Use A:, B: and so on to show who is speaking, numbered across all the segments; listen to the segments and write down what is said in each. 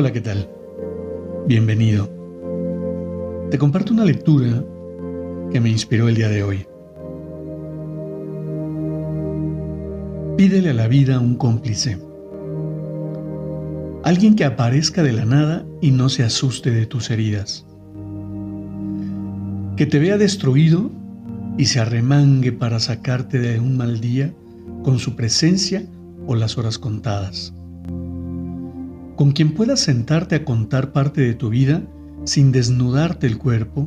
A: Hola, ¿qué tal? Bienvenido. Te comparto una lectura que me inspiró el día de hoy. Pídele a la vida un cómplice. Alguien que aparezca de la nada y no se asuste de tus heridas. Que te vea destruido y se arremangue para sacarte de un mal día con su presencia o las horas contadas con quien puedas sentarte a contar parte de tu vida sin desnudarte el cuerpo,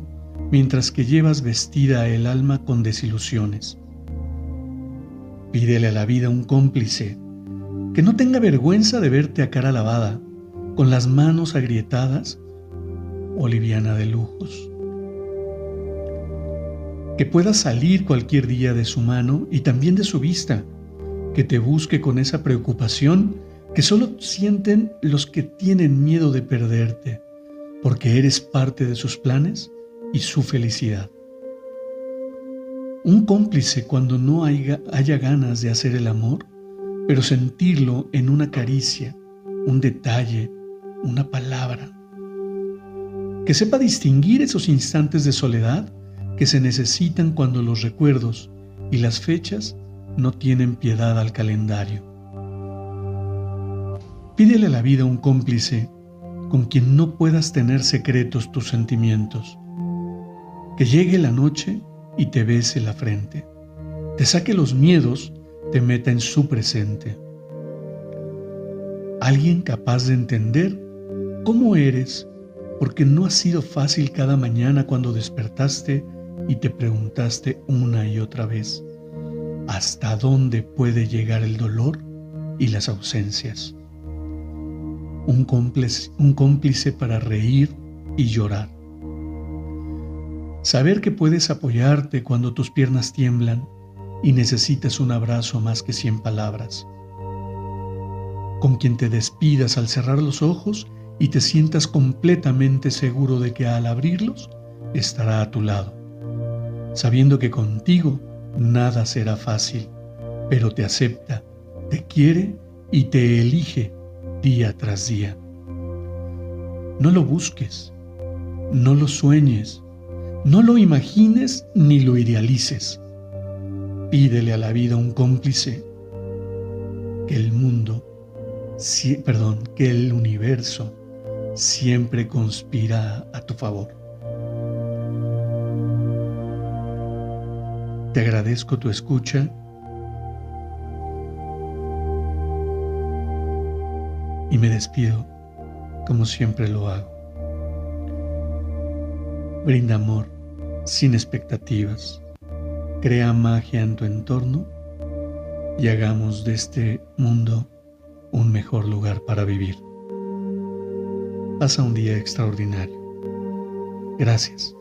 A: mientras que llevas vestida el alma con desilusiones. Pídele a la vida un cómplice, que no tenga vergüenza de verte a cara lavada, con las manos agrietadas o liviana de lujos. Que pueda salir cualquier día de su mano y también de su vista, que te busque con esa preocupación que solo sienten los que tienen miedo de perderte, porque eres parte de sus planes y su felicidad. Un cómplice cuando no haya, haya ganas de hacer el amor, pero sentirlo en una caricia, un detalle, una palabra. Que sepa distinguir esos instantes de soledad que se necesitan cuando los recuerdos y las fechas no tienen piedad al calendario. Pídele a la vida un cómplice con quien no puedas tener secretos tus sentimientos. Que llegue la noche y te bese la frente, te saque los miedos, te meta en su presente. Alguien capaz de entender cómo eres, porque no ha sido fácil cada mañana cuando despertaste y te preguntaste una y otra vez, ¿hasta dónde puede llegar el dolor y las ausencias? Un cómplice, para reír y llorar. Saber que puedes apoyarte cuando tus piernas tiemblan y necesitas un abrazo más que cien palabras. Con quien te despidas al cerrar los ojos y te sientas completamente seguro de que al abrirlos estará a tu lado, sabiendo que contigo nada será fácil, pero te acepta, te quiere y te elige día tras día. No lo busques, no lo sueñes, no lo imagines ni lo idealices. Pídele a la vida un cómplice que el mundo, perdón, que el universo siempre conspira a tu favor. Te agradezco tu escucha y me despido como siempre lo hago. Brinda amor sin expectativas, crea magia en tu entorno y hagamos de este mundo un mejor lugar para vivir. Pasa un día extraordinario. Gracias.